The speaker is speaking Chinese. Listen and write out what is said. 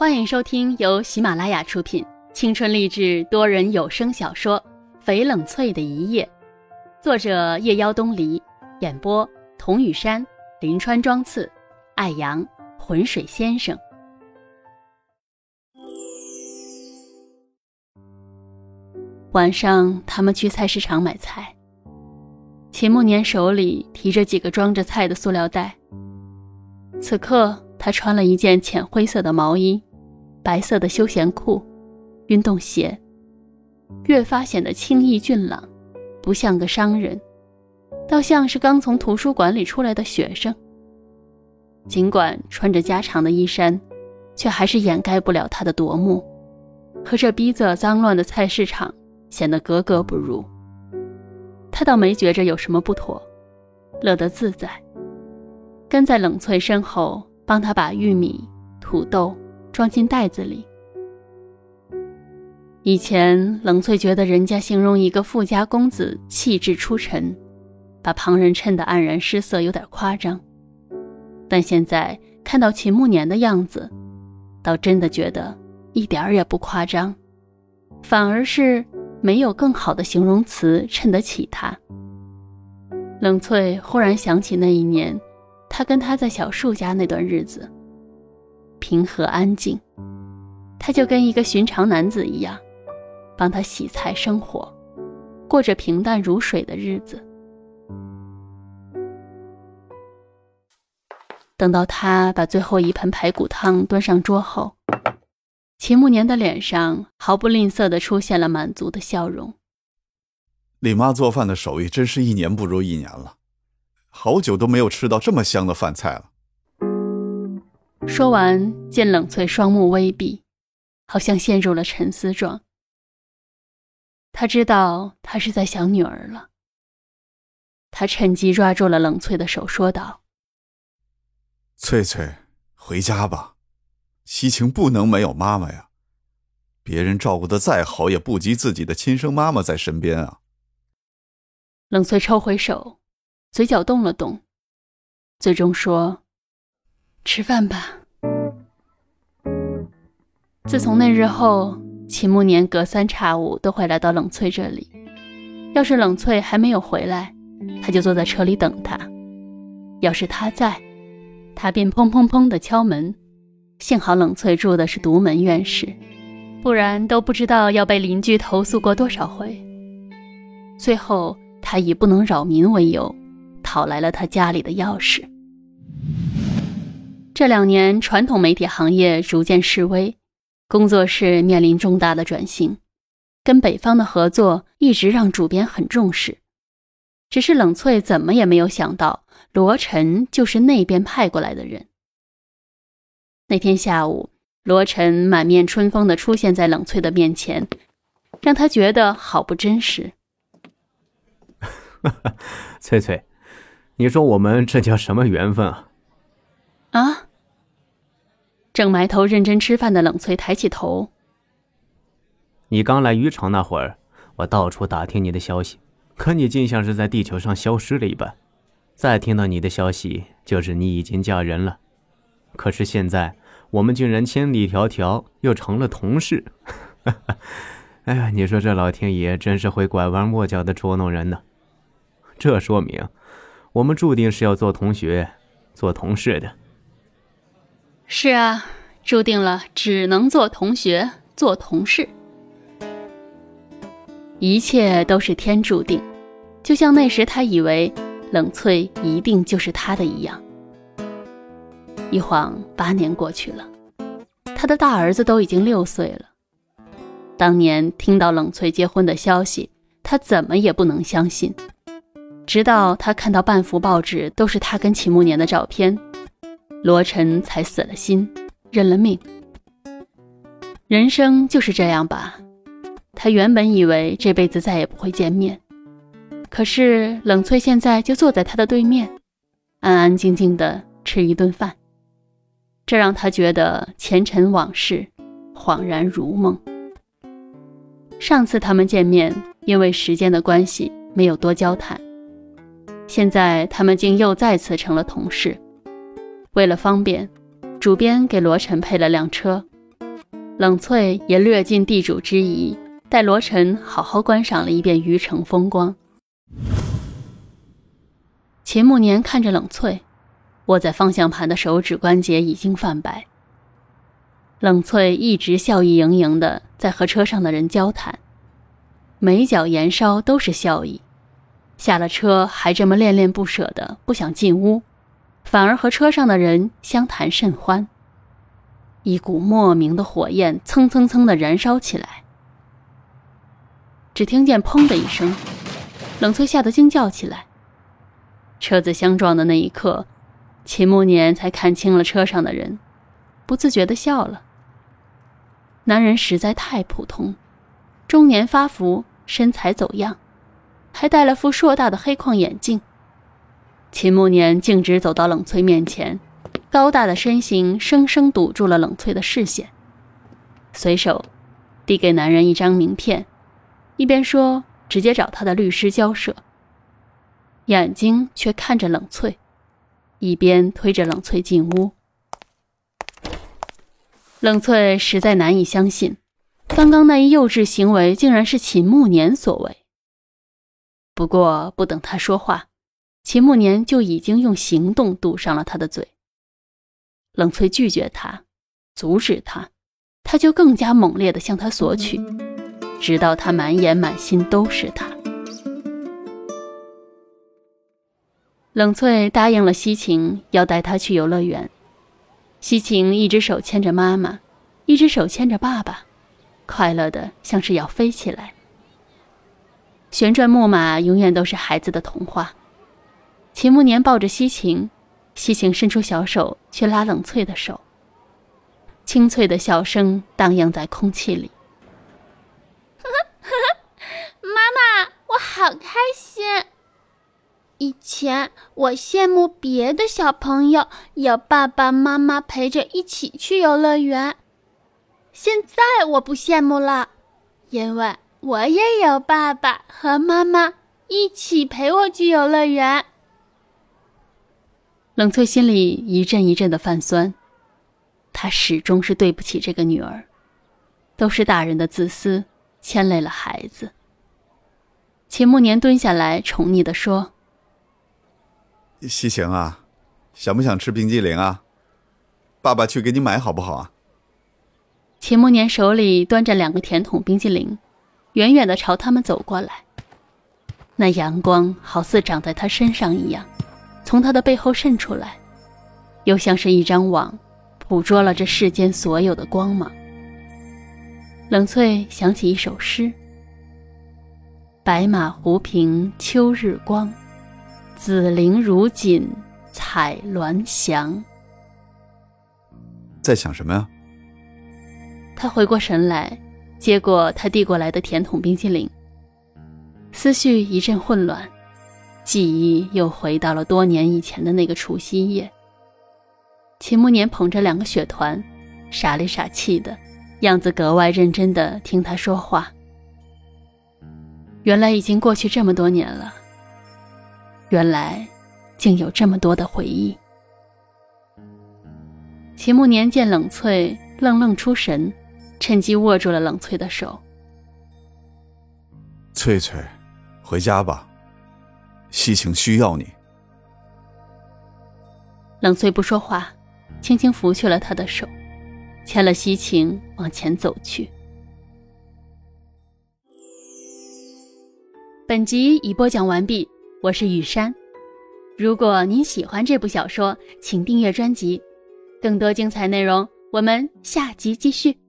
欢迎收听由喜马拉雅出品、青春励志多人有声小说《翡冷翠的一夜》，作者夜妖东篱，演播童雨山、林川、庄次、艾阳、浑水先生。晚上，他们去菜市场买菜。秦慕年手里提着几个装着菜的塑料袋。此刻，他穿了一件浅灰色的毛衣，白色的休闲裤，运动鞋，越发显得清逸俊朗，不像个商人，倒像是刚从图书馆里出来的学生。尽管穿着家常的衣衫，却还是掩盖不了他的夺目，和这逼仄脏乱的菜市场显得格格不入。他倒没觉着有什么不妥，乐得自在。跟在冷翠身后，帮他把玉米、土豆装进袋子里。以前冷翠觉得人家形容一个富家公子气质出尘，把旁人衬得黯然失色，有点夸张。但现在看到秦慕年的样子，倒真的觉得一点儿也不夸张，反而是没有更好的形容词衬得起他。冷翠忽然想起那一年。他跟他在小树家那段日子，平和安静，他就跟一个寻常男子一样，帮他洗菜生火，过着平淡如水的日子。等到他把最后一盆排骨汤端上桌后，秦慕年的脸上毫不吝啬的出现了满足的笑容。李妈做饭的手艺真是一年不如一年了。好久都没有吃到这么香的饭菜了。说完，见冷翠双目微闭，好像陷入了沉思状。他知道他是在想女儿了。他趁机抓住了冷翠的手，说道：“翠翠，回家吧，西晴不能没有妈妈呀。别人照顾的再好，也不及自己的亲生妈妈在身边啊。”冷翠抽回手。嘴角动了动，最终说：“吃饭吧。”自从那日后，秦慕年隔三差五都会来到冷翠这里。要是冷翠还没有回来，他就坐在车里等他；要是他在，他便砰砰砰的敲门。幸好冷翠住的是独门院式，不然都不知道要被邻居投诉过多少回。最后，他以不能扰民为由。讨来了他家里的钥匙。这两年，传统媒体行业逐渐式微，工作室面临重大的转型，跟北方的合作一直让主编很重视。只是冷翠怎么也没有想到，罗晨就是那边派过来的人。那天下午，罗晨满面春风的出现在冷翠的面前，让他觉得好不真实。翠翠。你说我们这叫什么缘分啊？啊！正埋头认真吃饭的冷翠抬起头。你刚来渔场那会儿，我到处打听你的消息，可你竟像是在地球上消失了一般。再听到你的消息，就是你已经嫁人了。可是现在，我们竟然千里迢迢又成了同事。哎呀，你说这老天爷真是会拐弯抹角的捉弄人呢。这说明。我们注定是要做同学、做同事的。是啊，注定了只能做同学、做同事。一切都是天注定，就像那时他以为冷翠一定就是他的一样。一晃八年过去了，他的大儿子都已经六岁了。当年听到冷翠结婚的消息，他怎么也不能相信。直到他看到半幅报纸都是他跟秦慕年的照片，罗晨才死了心，认了命。人生就是这样吧。他原本以为这辈子再也不会见面，可是冷翠现在就坐在他的对面，安安静静的吃一顿饭，这让他觉得前尘往事恍然如梦。上次他们见面，因为时间的关系，没有多交谈。现在他们竟又再次成了同事。为了方便，主编给罗晨配了辆车，冷翠也略尽地主之谊，带罗晨好好观赏了一遍渔城风光。秦慕年看着冷翠，握在方向盘的手指关节已经泛白。冷翠一直笑意盈盈的在和车上的人交谈，眉角眼梢都是笑意。下了车还这么恋恋不舍的不想进屋，反而和车上的人相谈甚欢。一股莫名的火焰蹭蹭蹭的燃烧起来。只听见“砰”的一声，冷翠吓得惊叫起来。车子相撞的那一刻，秦慕年才看清了车上的人，不自觉的笑了。男人实在太普通，中年发福，身材走样，还戴了副硕大的黑框眼镜。秦慕年径直走到冷翠面前，高大的身形生生堵住了冷翠的视线，随手递给男人一张名片，一边说：“直接找他的律师交涉。”眼睛却看着冷翠，一边推着冷翠进屋。冷翠实在难以相信，刚刚那一幼稚行为竟然是秦慕年所为。不过不等他说话，秦慕年就已经用行动堵上了他的嘴。冷翠拒绝他，阻止他，他就更加猛烈的向他索取，直到他满眼满心都是他。冷翠答应了西晴，要带他去游乐园。西晴一只手牵着妈妈，一只手牵着爸爸，快乐的像是要飞起来。旋转木马永远都是孩子的童话。秦慕年抱着西晴，西晴伸出小手去拉冷翠的手。清脆的笑声荡漾在空气里。妈妈，我好开心。以前我羡慕别的小朋友有爸爸妈妈陪着一起去游乐园，现在我不羡慕了，因为我也有爸爸和妈妈一起陪我去游乐园。冷翠心里一阵一阵的泛酸，她始终是对不起这个女儿，都是大人的自私牵累了孩子。秦慕年蹲下来，宠溺的说。西行啊，想不想吃冰激凌啊？爸爸去给你买好不好啊？秦慕年手里端着两个甜筒冰激凌，远远的朝他们走过来。那阳光好似长在他身上一样，从他的背后渗出来，又像是一张网，捕捉了这世间所有的光芒。冷翠想起一首诗：“白马湖平秋日光。”紫菱如锦彩鸾翔，在想什么呀？他回过神来，接过他递过来的甜筒冰淇淋，思绪一阵混乱，记忆又回到了多年以前的那个除夕夜。秦慕年捧着两个雪团，傻里傻气的样子，格外认真的听他说话。原来已经过去这么多年了。原来，竟有这么多的回忆。秦慕年见冷翠愣愣出神，趁机握住了冷翠的手。翠翠，回家吧，西晴需要你。冷翠不说话，轻轻拂去了他的手，牵了西晴往前走去。本集已播讲完毕。我是雨山，如果您喜欢这部小说，请订阅专辑，更多精彩内容，我们下集继续。